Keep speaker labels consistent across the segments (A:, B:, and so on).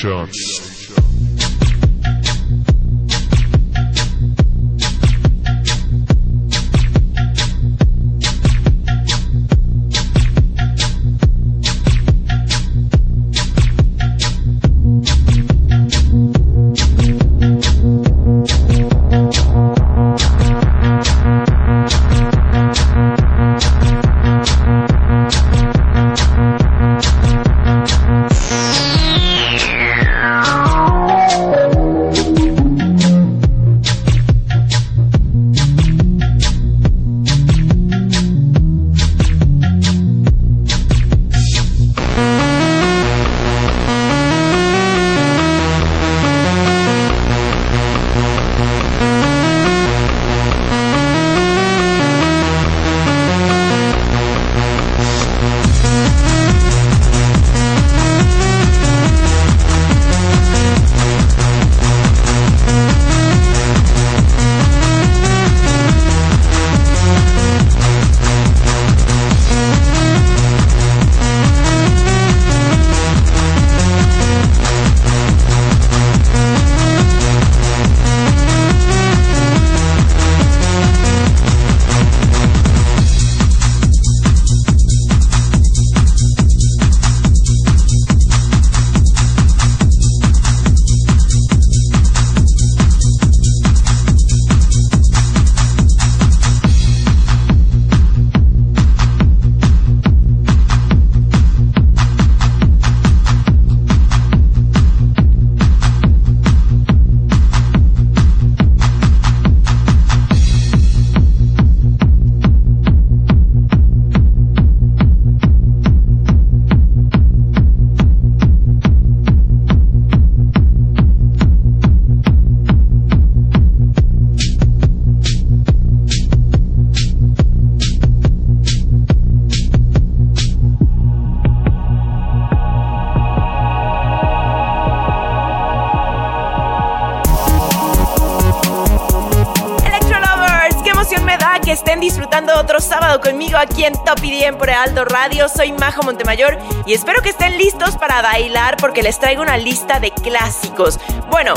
A: chance. Radio. Soy Majo Montemayor y espero que estén listos para bailar porque les traigo una lista de clásicos. Bueno,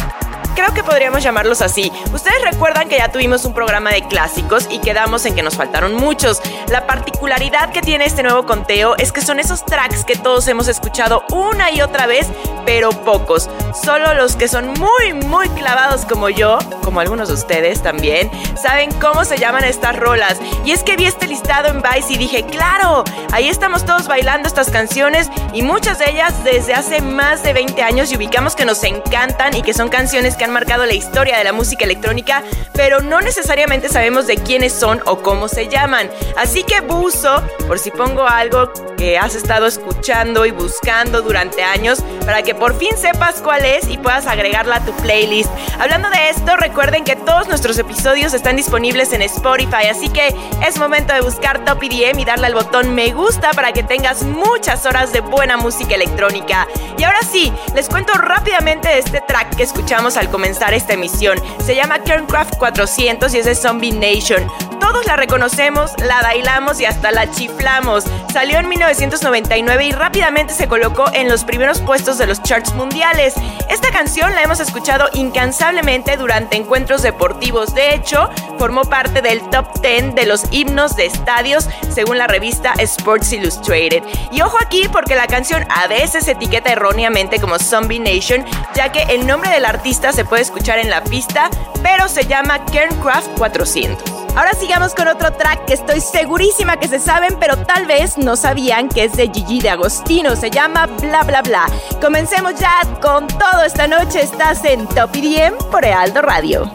A: creo que podríamos llamarlos así. Ustedes recuerdan que ya tuvimos un programa de clásicos y quedamos en que nos faltaron muchos. La particularidad que tiene este nuevo conteo es que son esos tracks que todos hemos escuchado una y otra vez, pero pocos. Solo los que son muy, muy clavados como yo, como algunos de ustedes también, saben cómo se llaman estas rolas. Y es que vi este listado en Vice y dije, claro, ahí estamos todos bailando estas canciones y muchas de ellas desde hace más de 20 años y ubicamos que nos encantan y que son canciones que han marcado la historia de la música electrónica, pero no necesariamente sabemos de quiénes son o cómo se llaman. Así que buzo, por si pongo algo que has estado escuchando y buscando durante años, para que por fin sepas cuál es y puedas agregarla a tu playlist. Hablando de esto, recuerden que todos nuestros episodios están disponibles en Spotify, así que es momento de buscar Top EDM y darle al botón me gusta para que tengas muchas horas de buena música electrónica. Y ahora sí, les cuento rápidamente este track que escuchamos al comenzar esta emisión. Se llama Kerncraft 400 y es de Zombie Nation. Todos la reconocemos, la bailamos y hasta la chiflamos. Salió en 1999 y rápidamente se colocó en los primeros puestos de los charts mundiales. Esta canción la hemos escuchado incansablemente durante encuentros deportivos. De hecho, formó parte del top 10 de los himnos de estadios según la revista Sports Illustrated. Y ojo aquí porque la canción a veces se etiqueta erróneamente como Zombie Nation, ya que el nombre del artista se puede escuchar en la pista, pero se llama Kerncraft 400. Ahora sigamos con otro track que estoy segurísima que se saben, pero tal vez no sabían que es de Gigi de Agostino. Se llama Bla Bla Bla. Comencemos ya con todo esta noche. Estás en Top IDM por Ealdo Radio.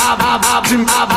A: Abend, Abend, Abend, Abend.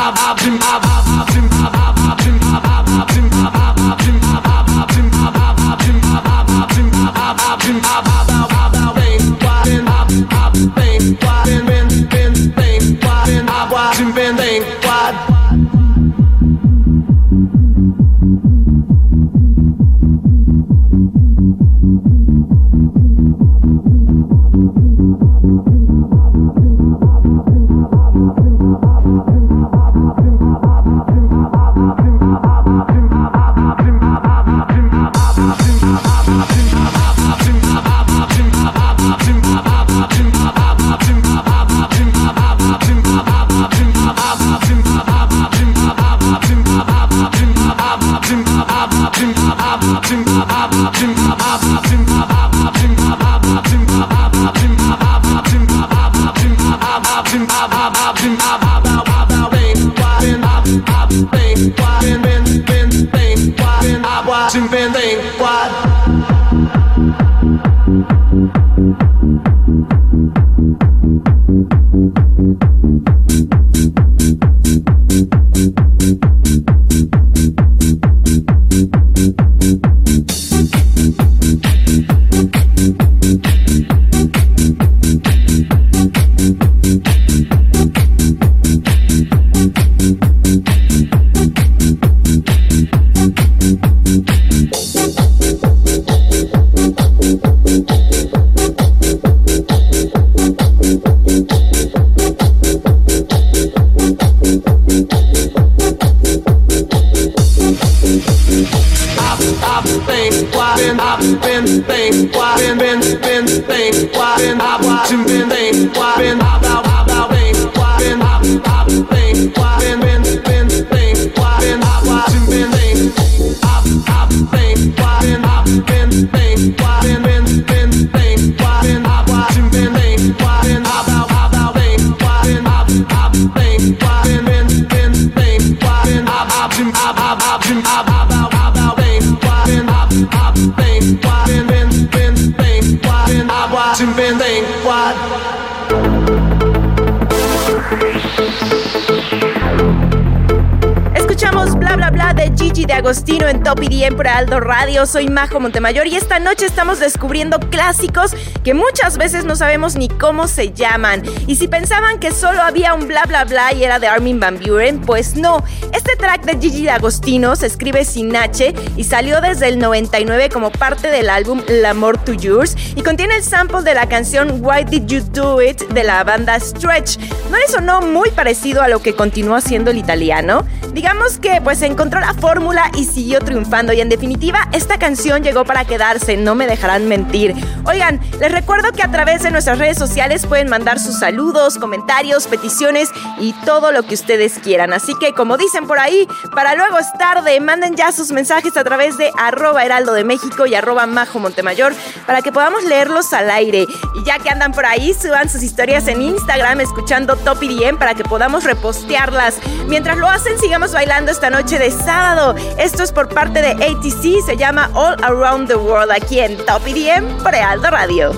A: Top IDM Aldo Radio. Soy Majo Montemayor y esta noche estamos descubriendo clásicos que muchas veces no sabemos ni cómo se llaman. Y si pensaban que solo había un bla bla bla y era de Armin Van Buren, pues no. Este track de Gigi de Agostino se escribe sin H y salió desde el 99 como parte del álbum L'Amour to Yours y contiene el sample de la canción Why Did You Do It de la banda Stretch. ¿No le sonó muy parecido a lo que continuó haciendo el italiano? Digamos que pues encontró la fórmula y siguió triunfando y en definitiva esta canción llegó para quedarse, no me dejarán mentir. Oigan, les recuerdo que a través de nuestras redes sociales pueden mandar sus saludos, comentarios, peticiones y todo lo que ustedes quieran. Así que como dicen por ahí, para luego es tarde, manden ya sus mensajes a través de arroba heraldo de México y arroba majo Montemayor para que podamos leerlos al aire. Y ya que andan por ahí, suban sus historias en Instagram escuchando Top IDM para que podamos repostearlas. Mientras lo hacen, sigamos bailando esta noche de sábado. Esto es por parte de ATC, se llama All Around the World aquí en Top IDM por Heraldo Radio.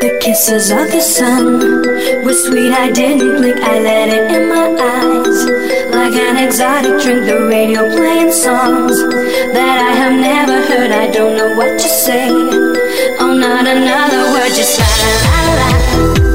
B: The kisses of the sun were sweet. I didn't blink. I let it in my eyes. Like an exotic drink, the radio playing songs that I have never heard. I don't know what to say. Not another word, just la la la la.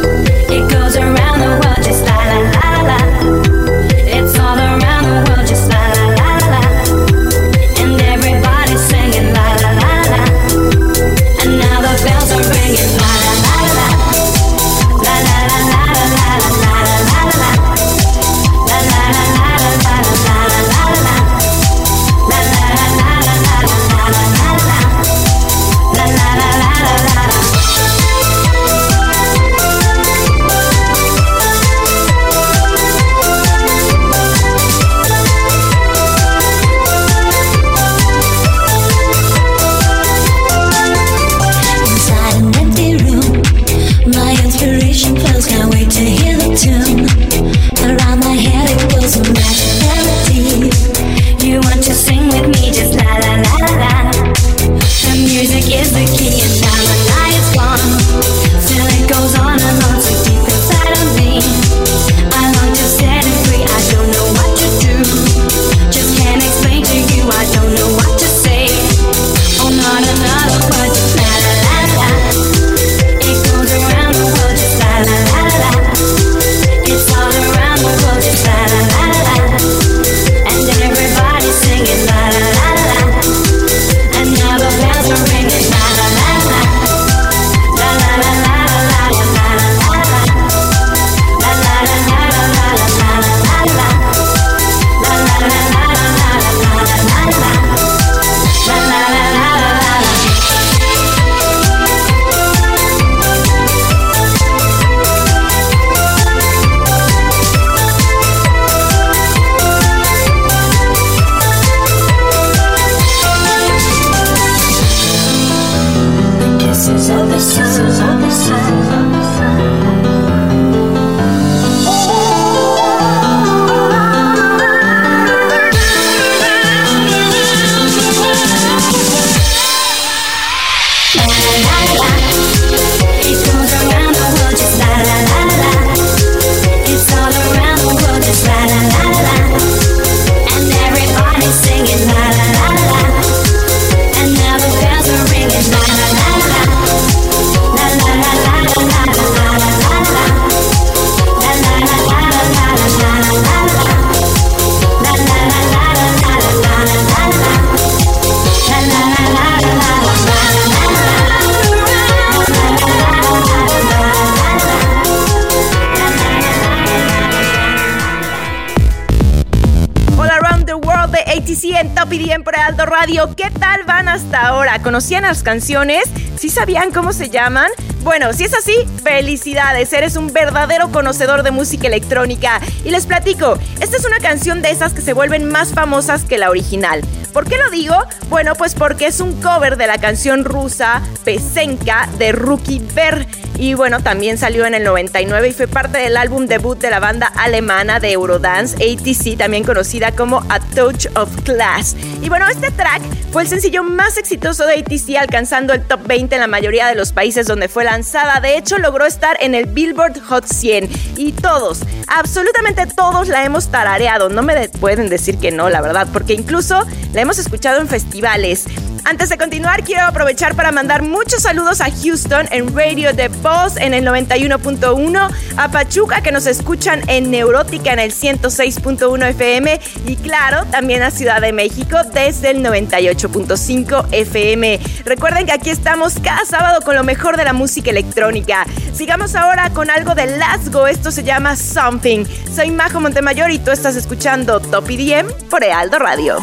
A: ¿Conocían las canciones? ¿Sí sabían cómo se llaman? Bueno, si es así, felicidades, eres un verdadero conocedor de música electrónica. Y les platico, esta es una canción de esas que se vuelven más famosas que la original. ¿Por qué lo digo? Bueno, pues porque es un cover de la canción rusa Pesenka de Rookie Bear.
C: Y bueno, también salió en el 99 y fue parte del álbum debut de la banda alemana de Eurodance, ATC, también conocida como A Touch of Class. Y bueno, este track fue el sencillo más exitoso de ATC, alcanzando el top 20 en la mayoría de los países donde fue lanzada. De hecho, logró estar en el Billboard Hot 100 y todos, absolutamente todos la hemos tarareado. No me pueden decir que no, la verdad, porque incluso la hemos escuchado en festivales. Antes de continuar, quiero aprovechar para mandar muchos saludos a Houston en Radio de Boss en el 91.1, a Pachuca que nos escuchan en Neurótica en el 106.1 FM y claro, también a Ciudad de México desde el 98.5 FM. Recuerden que aquí estamos cada sábado con lo mejor de la música electrónica. Sigamos ahora con algo de Lasgo, esto se llama Something. Soy Majo Montemayor y tú estás escuchando Top IDM por Ealdo Radio.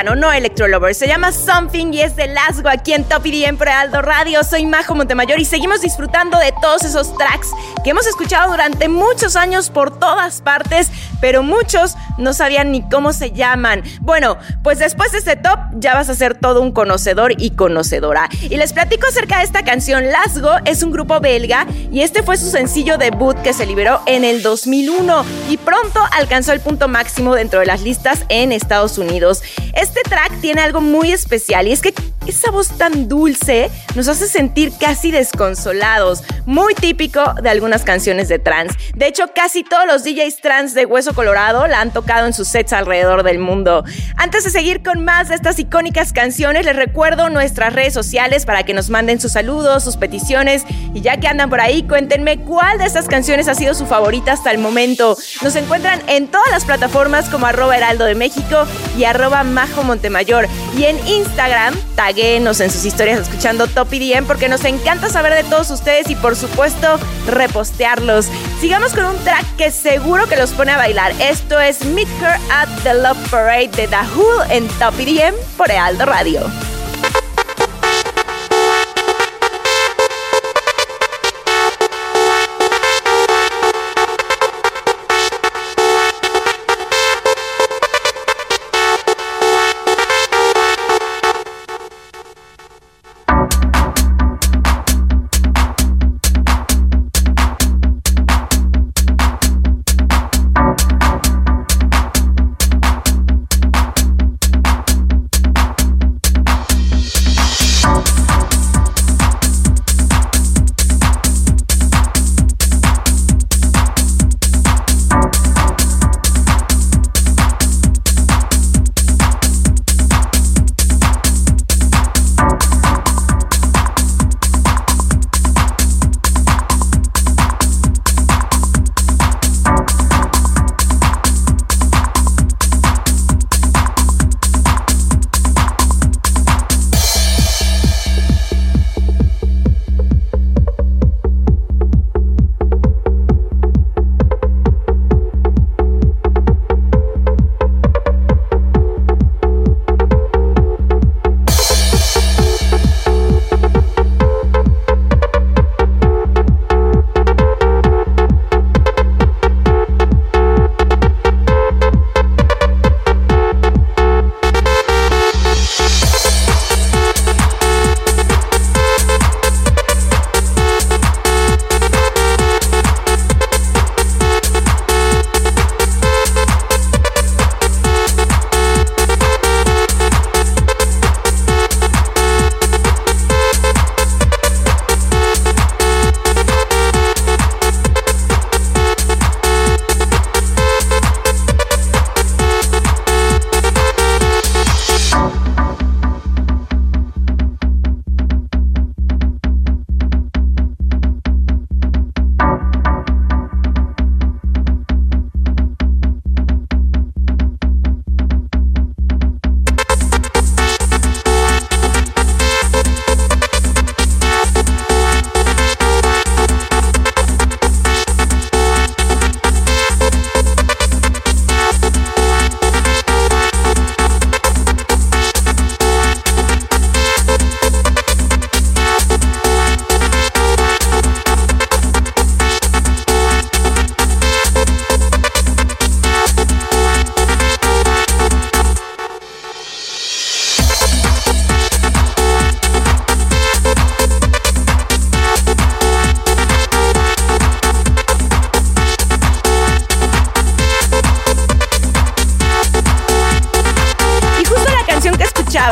C: Conocían o no Electro Se llama Something y es de Lasgo aquí en Top EDM por Aldo Radio. Soy Majo Montemayor y seguimos disfrutando de todos esos tracks que hemos escuchado durante muchos años por todas partes
A: pero muchos no sabían ni cómo se llaman. Bueno, pues después de este top ya vas a ser todo un conocedor y conocedora. Y les platico acerca de esta canción. Lasgo es un grupo belga y este fue su sencillo debut que se liberó en el 2001 y pronto alcanzó el punto máximo dentro de las listas en Estados Unidos. Este track tiene algo muy especial y es que esa voz tan dulce nos hace sentir casi desconsolados, muy típico de algunas canciones de trance. De hecho, casi todos los DJs trans de Hueso Colorado la han tocado en sus sets alrededor del mundo. Antes de seguir con más de estas icónicas canciones, les recuerdo nuestras redes sociales para que nos manden sus saludos, sus peticiones y ya que andan por ahí, cuéntenme cuál de estas canciones ha sido su favorita hasta el momento. Nos encuentran en todas las plataformas como arroba heraldo de México y arroba majo montemayor y en Instagram, taguenos en sus historias escuchando Top EDM porque nos encanta saber de todos ustedes y por supuesto repostearlos. Sigamos con un track que seguro que los pone a bailar. Esto es Meet Her at the Love Parade de Who en Top EDM por Aldo Radio.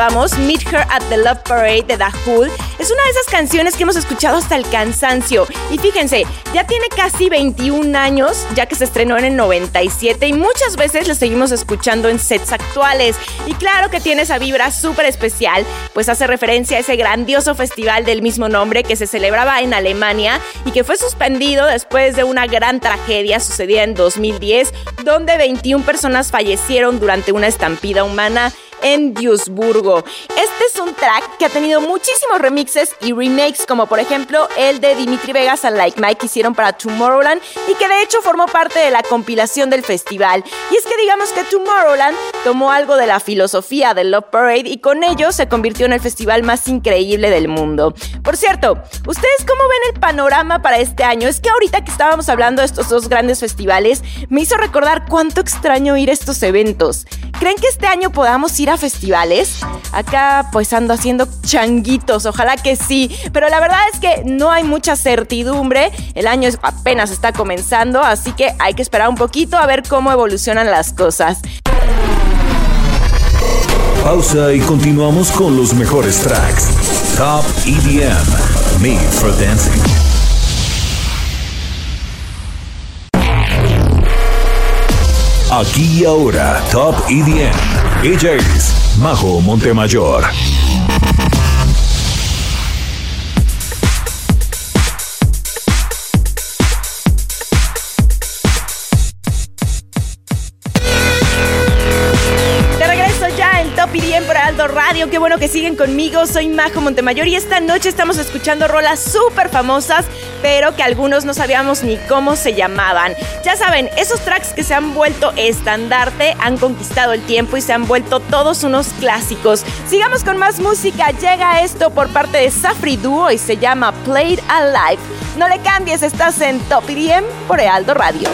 A: Meet Her at the Love Parade de The Hood, es una de esas canciones que hemos escuchado hasta el cansancio. Y fíjense, ya tiene casi 21 años, ya que se estrenó en el 97 y muchas veces la seguimos escuchando en sets actuales. Y claro que tiene esa vibra súper especial, pues hace referencia a ese grandioso festival del mismo nombre que se celebraba en Alemania y que fue suspendido después de una gran tragedia sucedida en 2010, donde 21 personas fallecieron durante una estampida humana en Duisburgo. Este es un track que ha tenido muchísimos remixes y remakes, como por ejemplo el de Dimitri Vegas and Like Mike que hicieron para Tomorrowland y que de hecho formó parte de la compilación del festival. Y es que digamos que Tomorrowland tomó algo de la filosofía del Love Parade y con ello se convirtió en el festival más increíble del mundo. Por cierto, ¿ustedes cómo ven el panorama para este año? Es que ahorita que estábamos hablando de estos dos grandes festivales, me hizo recordar cuánto extraño ir a estos eventos. ¿Creen que este año podamos ir a festivales? Acá pues ando haciendo changuitos, ojalá que sí, pero la verdad es que no hay mucha certidumbre, el año apenas está comenzando, así que hay que esperar un poquito a ver cómo evolucionan las cosas.
D: Pausa y continuamos con los mejores tracks. Top EDM, Made for Dancing. Aquí y ahora, Top EDM. Ella es Majo Montemayor.
A: Radio. Qué bueno que siguen conmigo. Soy Majo Montemayor y esta noche estamos escuchando rolas súper famosas, pero que algunos no sabíamos ni cómo se llamaban. Ya saben, esos tracks que se han vuelto estandarte, han conquistado el tiempo y se han vuelto todos unos clásicos. Sigamos con más música. Llega esto por parte de Safri Duo y se llama Played Alive. No le cambies, estás en Top IDM por Aldo Radio.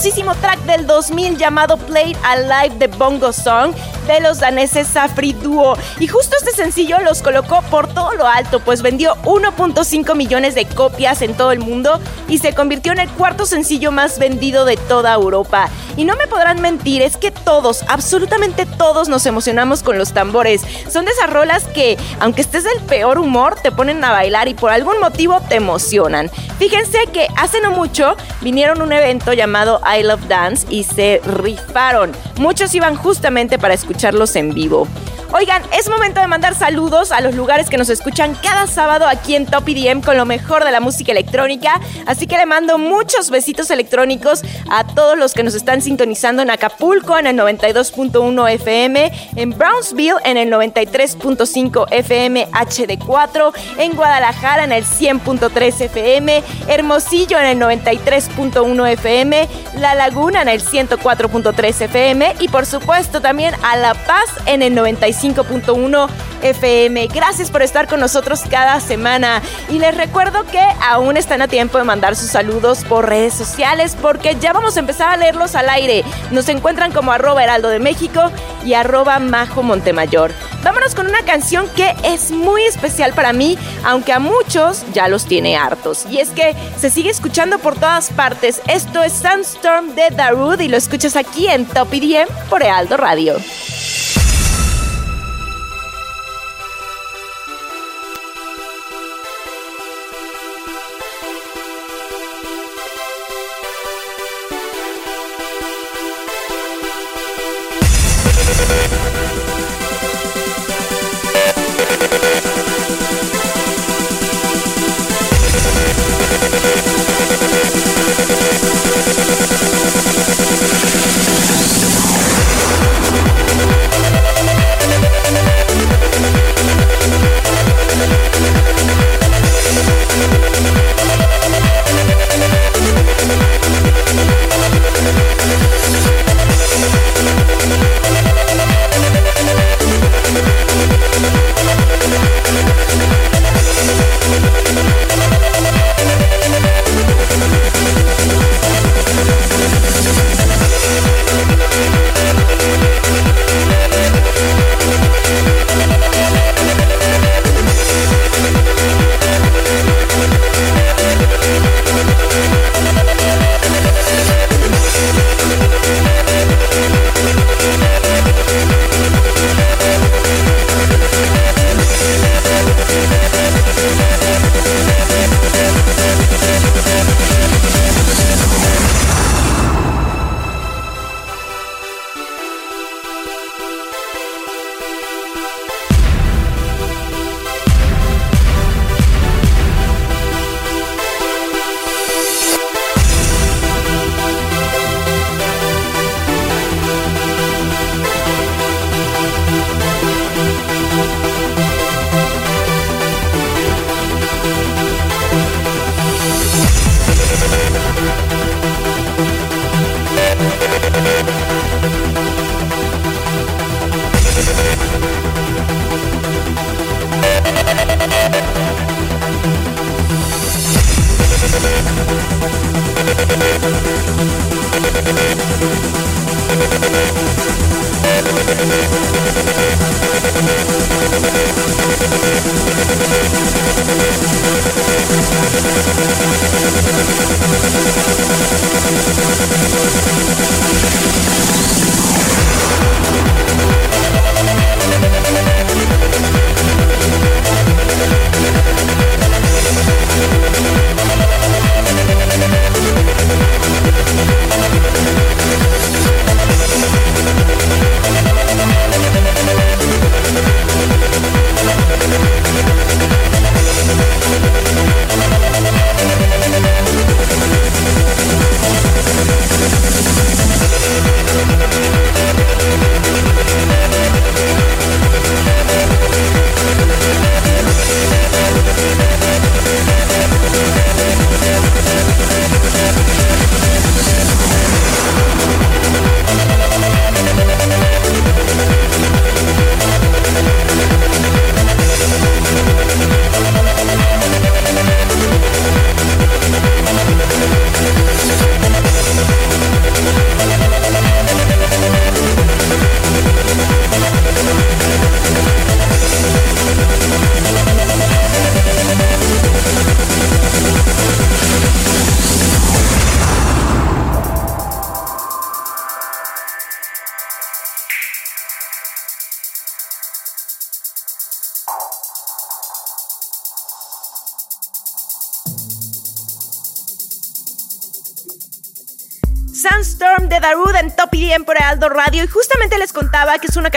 A: Grandiosísimo track del 2000 llamado Play Alive de Bongo Song de los daneses Safri Duo. Y justo este sencillo los colocó por todo lo alto, pues vendió 1.5 millones de copias en todo el mundo y se convirtió en el cuarto sencillo más vendido de toda Europa. Y no me podrán mentir, es que todos, absolutamente todos nos emocionamos con los tambores. Son de esas rolas que, aunque estés del peor humor, te ponen a bailar y por algún motivo te emocionan. Fíjense que hace no mucho vinieron a un evento llamado I Love Dance y se rifaron. Muchos iban justamente para escucharlos en vivo. Oigan, es momento de mandar saludos a los lugares que nos escuchan cada sábado aquí en Top EDM con lo mejor de la música electrónica. Así que le mando muchos besitos electrónicos a todos los que nos están sintonizando en Acapulco en el 92.1 FM, en Brownsville en el 93.5 FM HD4, en Guadalajara en el 100.3 FM, Hermosillo en el 93.1 FM, La Laguna en el 104.3 FM y por supuesto también a La Paz en el 95 5.1 FM. Gracias por estar con nosotros cada semana. Y les recuerdo que aún están a tiempo de mandar sus saludos por redes sociales porque ya vamos a empezar a leerlos al aire. Nos encuentran como arroba heraldo de México y arroba majo Montemayor. Vámonos con una canción que es muy especial para mí, aunque a muchos ya los tiene hartos. Y es que se sigue escuchando por todas partes. Esto es Sandstorm de Darude y lo escuchas aquí en Top IDM por Heraldo Radio.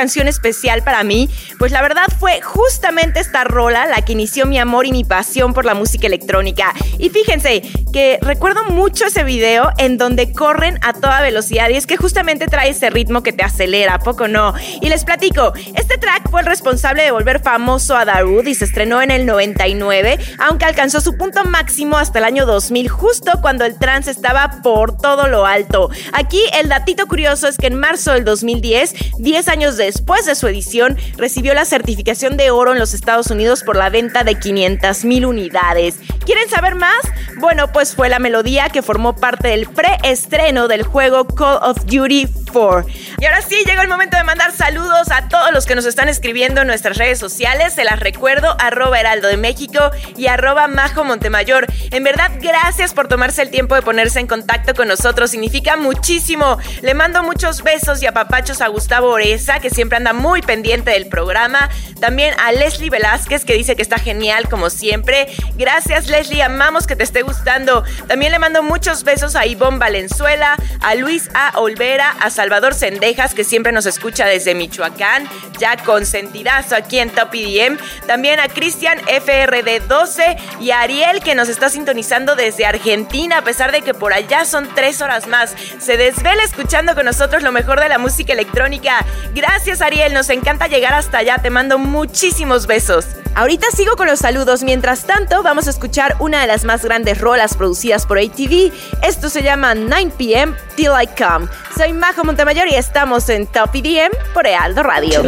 A: Canción especial para mí, pues la verdad fue justamente esta rola la que inició mi amor y mi pasión por la música electrónica. Y fíjense que recuerdo mucho ese video en donde corren a toda velocidad y es que justamente trae ese ritmo que te acelera, poco no? Y les platico, este track fue el responsable de volver famoso a Darude y se estrenó en el 99, aunque alcanzó su punto máximo hasta el año 2000, justo cuando el trance estaba por todo lo alto Aquí el datito curioso es que en marzo del 2010, 10 años después de su edición, recibió la certificación de oro en los Estados Unidos por la venta de 500 mil unidades. ¿Quieren saber más? Bueno, pues fue la melodía que formó parte del preestreno del juego Call of Duty 4. Y ahora sí, llegó el momento de mandar saludos a todos los que nos están escribiendo en nuestras redes sociales. Se las recuerdo, arroba heraldo de México y arroba majo Montemayor. En verdad, gracias por tomarse el tiempo de ponerse en contacto con nosotros significa muchísimo. Le mando muchos besos y apapachos a Gustavo Oreza, que siempre anda muy pendiente del programa. También a Leslie Velázquez, que dice que está genial como siempre. Gracias, Leslie, amamos que te esté gustando. También le mando muchos besos a Ivonne Valenzuela, a Luis A. Olvera, a Salvador Sendejas, que siempre nos escucha desde Michoacán, ya consentidazo aquí en Top EDM. También a Cristian FRD12 y a Ariel, que nos está sintonizando desde Argentina, a pesar de que por allá son tres horas más se desvela escuchando con nosotros lo mejor de la música electrónica. Gracias Ariel, nos encanta llegar hasta allá, te mando muchísimos besos. Ahorita sigo con los saludos, mientras tanto vamos a escuchar una de las más grandes rolas producidas por ATV. Esto se llama 9pm Till I Come. Soy Majo Montemayor y estamos en Top EDM por Ealdo Radio.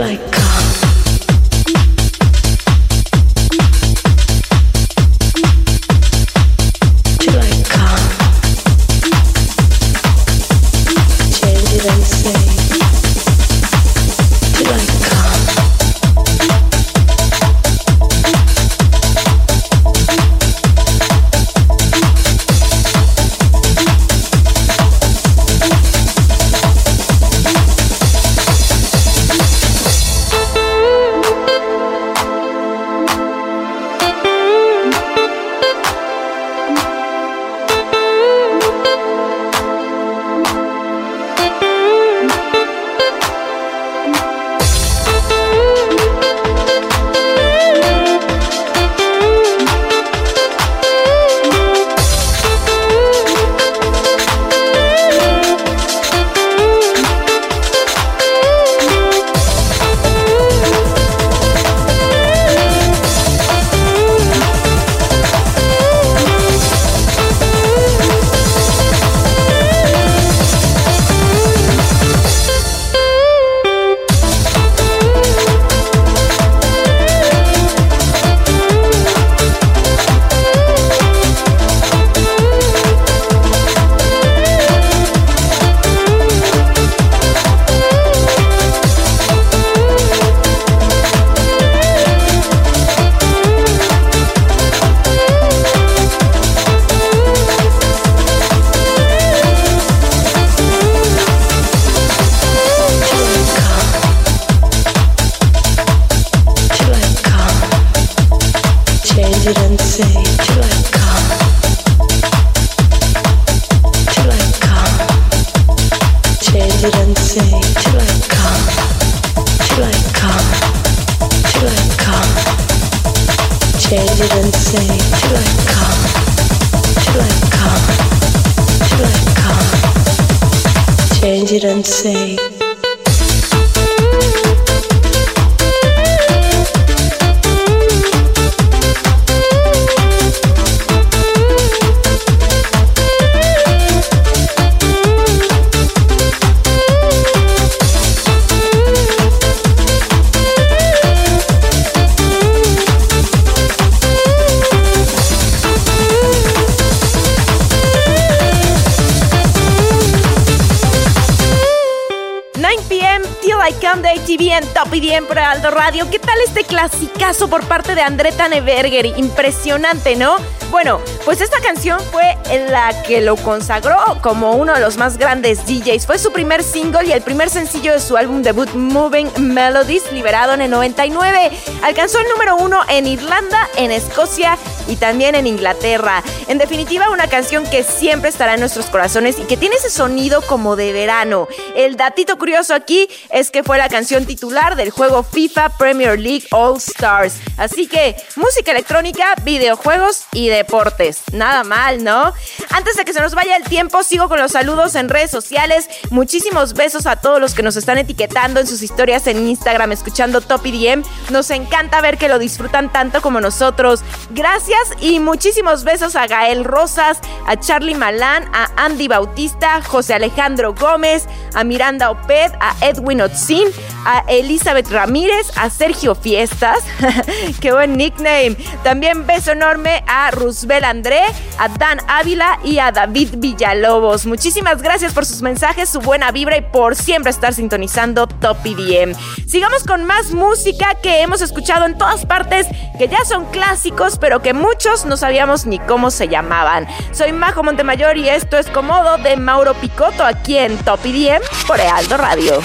A: Por parte de André Taneberger? Impresionante, ¿no? Bueno, pues esta canción fue la que lo consagró como uno de los más grandes DJs. Fue su primer single y el primer sencillo de su álbum debut Moving Melodies, liberado en el 99. Alcanzó el número uno en Irlanda, en Escocia y también en Inglaterra. En definitiva, una canción que siempre estará en nuestros corazones y que tiene ese sonido como de verano. El datito curioso aquí es que fue la canción titular del juego FIFA Premier League All Stars. Así que música electrónica, videojuegos y deportes. Nada mal, ¿no? Antes de que se nos vaya el tiempo, sigo con los saludos en redes sociales. Muchísimos besos a todos los que nos están etiquetando en sus historias en Instagram escuchando Top EDM. Nos encanta ver que lo disfrutan tanto como nosotros. Gracias y muchísimos besos a Gael Rosas, a Charlie Malán, a Andy Bautista, José Alejandro Gómez, a Miranda Oped, a Edwin Otzin, a Elizabeth Ramírez, a Sergio Fiestas. Qué buen nickname. También beso enorme a Rusbel André, a Dan Ávila y a David Villalobos. Muchísimas gracias por sus mensajes, su buena vibra y por siempre estar sintonizando Top EDM. Sigamos con más música que hemos escuchado en todas partes, que ya son clásicos, pero que muchos no sabíamos ni cómo se llamaban. Soy Majo Montemayor y esto es Comodo de Mauro Picotto aquí en Top EDM por Ealdo Radio.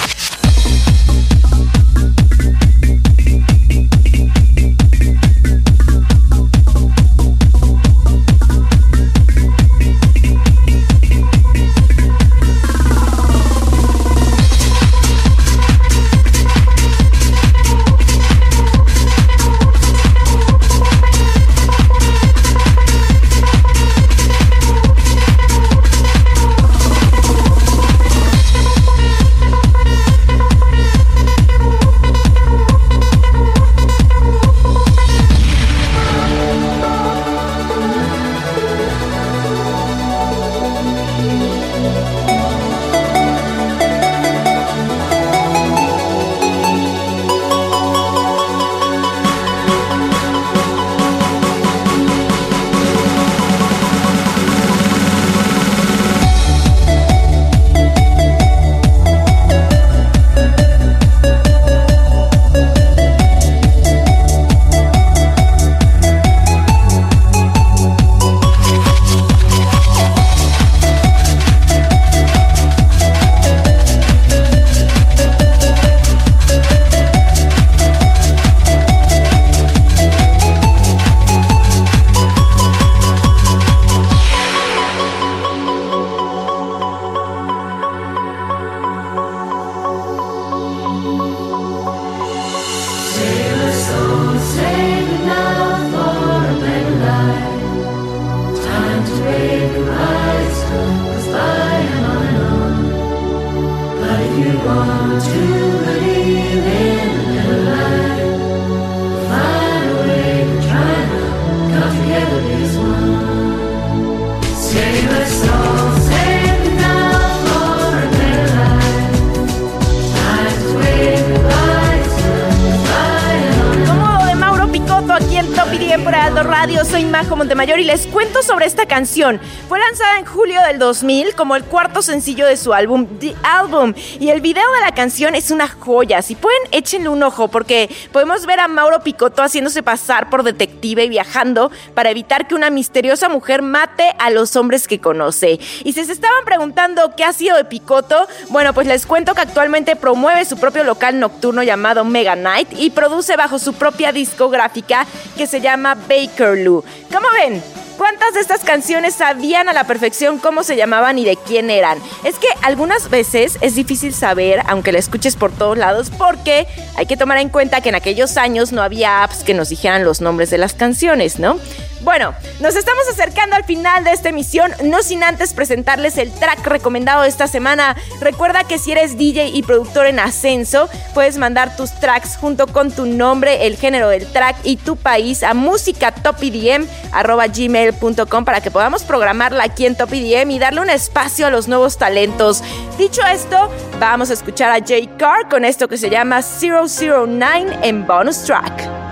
A: Aquí en Top EDM por Aldo Radio. Soy Majo Montemayor y les cuento sobre esta canción. Fue lanzada en julio del 2000 como el cuarto sencillo de su álbum The Album y el video de la canción es una joya. Si pueden, échenle un ojo porque podemos ver a Mauro Picotto haciéndose pasar por detective y viajando para evitar que una misteriosa mujer mate a los hombres que conoce. Y si se estaban preguntando qué ha sido de Picotto, bueno, pues les cuento que actualmente promueve su propio local nocturno llamado Mega Night y produce bajo su propia discográfica que se llama Bakerloo. ¿Cómo ven? ¿Cuántas de estas canciones sabían a la perfección cómo se llamaban y de quién eran? Es que algunas veces es difícil saber, aunque la escuches por todos lados, porque hay que tomar en cuenta que en aquellos años no había apps que nos dijeran los nombres de las canciones, ¿no? Bueno, nos estamos acercando al final de esta emisión, no sin antes presentarles el track recomendado esta semana. Recuerda que si eres DJ y productor en ascenso, puedes mandar tus tracks junto con tu nombre, el género del track y tu país a musicatopidm.gmail.com para que podamos programarla aquí en Top EDM y darle un espacio a los nuevos talentos. Dicho esto, vamos a escuchar a Jay Carr con esto que se llama 009 en bonus track.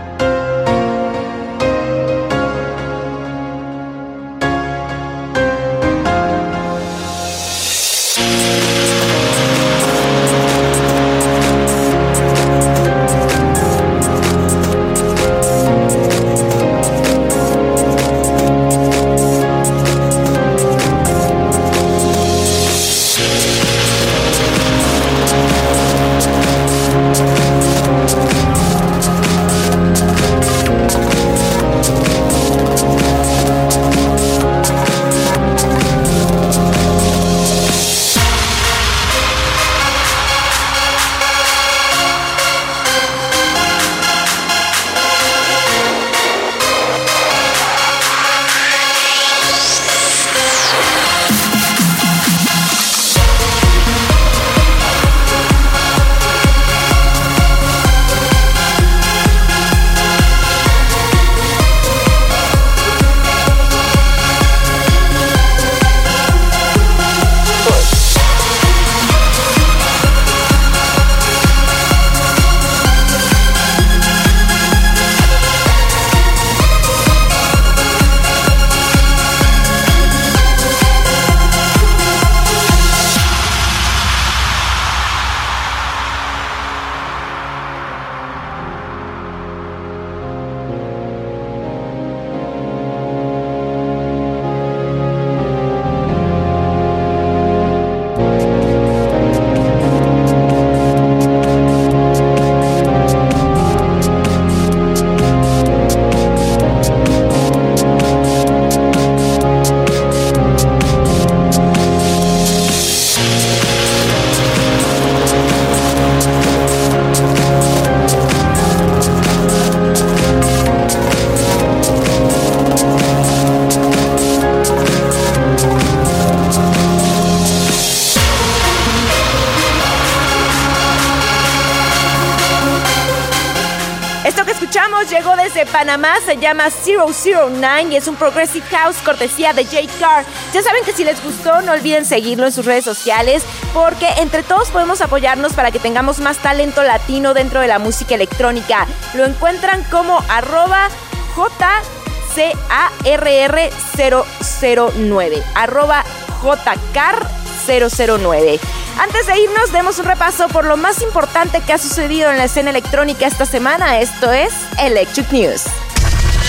A: Panamá, se llama 009 y es un Progressive House cortesía de Jay Carr. Ya saben que si les gustó, no olviden seguirlo en sus redes sociales porque entre todos podemos apoyarnos para que tengamos más talento latino dentro de la música electrónica. Lo encuentran como arroba JCARR009, arroba JCAR009. Antes de irnos, demos un repaso por lo más importante que ha sucedido en la escena electrónica esta semana. Esto es Electric News.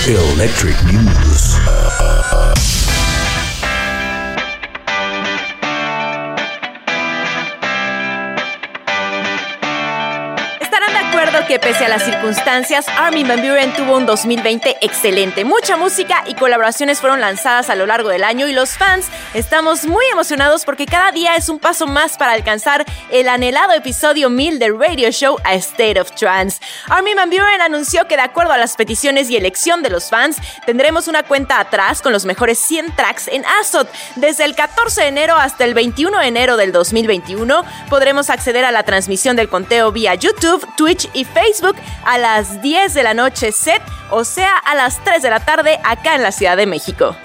D: Electric News.
A: Que pese a las circunstancias, Armin Van Buren tuvo un 2020 excelente. Mucha música y colaboraciones fueron lanzadas a lo largo del año y los fans estamos muy emocionados porque cada día es un paso más para alcanzar el anhelado episodio 1000 del radio show A State of Trance. Armin Van Buren anunció que de acuerdo a las peticiones y elección de los fans, tendremos una cuenta atrás con los mejores 100 tracks en ASOT. Desde el 14 de enero hasta el 21 de enero del 2021 podremos acceder a la transmisión del conteo vía YouTube, Twitch y Facebook a las 10 de la noche set, o sea, a las 3 de la tarde acá en la Ciudad de México.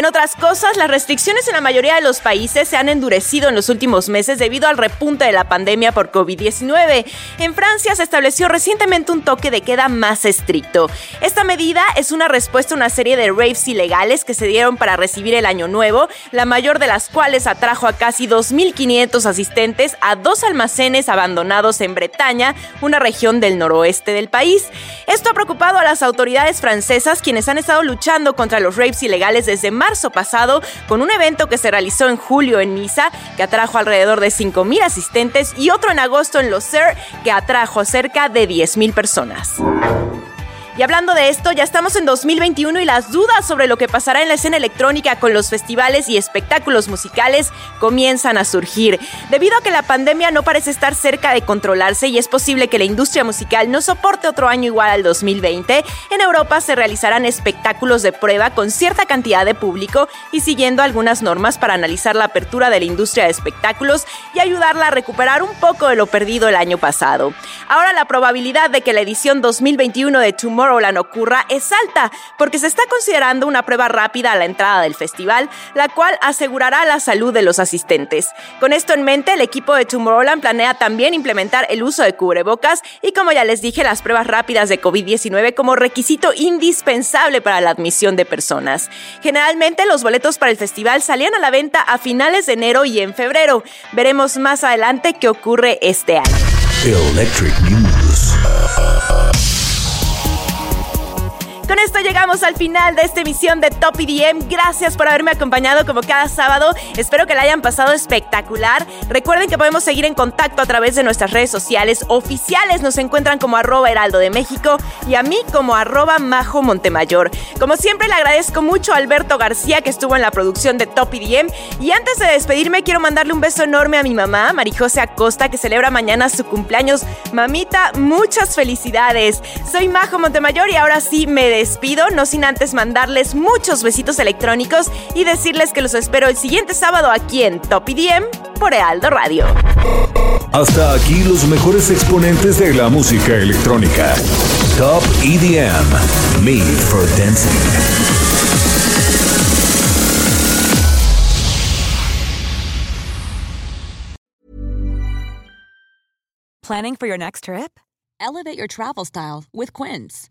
A: En otras cosas, las restricciones en la mayoría de los países se han endurecido en los últimos meses debido al repunte de la pandemia por COVID-19. En Francia se estableció recientemente un toque de queda más estricto. Esta medida es una respuesta a una serie de raves ilegales que se dieron para recibir el año nuevo, la mayor de las cuales atrajo a casi 2.500 asistentes a dos almacenes abandonados en Bretaña, una región del noroeste del país. Esto ha preocupado a las autoridades francesas, quienes han estado luchando contra los raves ilegales desde marzo pasado con un evento que se realizó en julio en Niza, que atrajo alrededor de 5.000 asistentes, y otro en agosto en Loser, que atrajo cerca de 10.000 personas. Y hablando de esto, ya estamos en 2021 y las dudas sobre lo que pasará en la escena electrónica con los festivales y espectáculos musicales comienzan a surgir. Debido a que la pandemia no parece estar cerca de controlarse y es posible que la industria musical no soporte otro año igual al 2020, en Europa se realizarán espectáculos de prueba con cierta cantidad de público y siguiendo algunas normas para analizar la apertura de la industria de espectáculos y ayudarla a recuperar un poco de lo perdido el año pasado. Ahora la probabilidad de que la edición 2021 de Tomorrowland ocurra es alta, porque se está considerando una prueba rápida a la entrada del festival, la cual asegurará la salud de los asistentes. Con esto en mente, el equipo de Tomorrowland planea también implementar el uso de cubrebocas y, como ya les dije, las pruebas rápidas de COVID-19 como requisito indispensable para la admisión de personas. Generalmente, los boletos para el festival salían a la venta a finales de enero y en febrero. Veremos más adelante qué ocurre este año. Con esto llegamos al final de esta emisión de Top EDM. Gracias por haberme acompañado como cada sábado. Espero que la hayan pasado espectacular. Recuerden que podemos seguir en contacto a través de nuestras redes sociales oficiales. Nos encuentran como arroba heraldo de México y a mí como arroba majo Montemayor. Como siempre le agradezco mucho a Alberto García que estuvo en la producción de Top EDM. Y antes de despedirme quiero mandarle un beso enorme a mi mamá, Marijose Acosta, que celebra mañana su cumpleaños. Mamita, muchas felicidades. Soy Majo Montemayor y ahora sí me despido, no sin antes mandarles muchos besitos electrónicos y decirles que los espero el siguiente sábado aquí en Top EDM por Ealdo Radio.
D: Hasta aquí los mejores exponentes de la música electrónica. Top EDM. Made for Dancing.
E: Planning for your next trip? Elevate your travel style with Quince.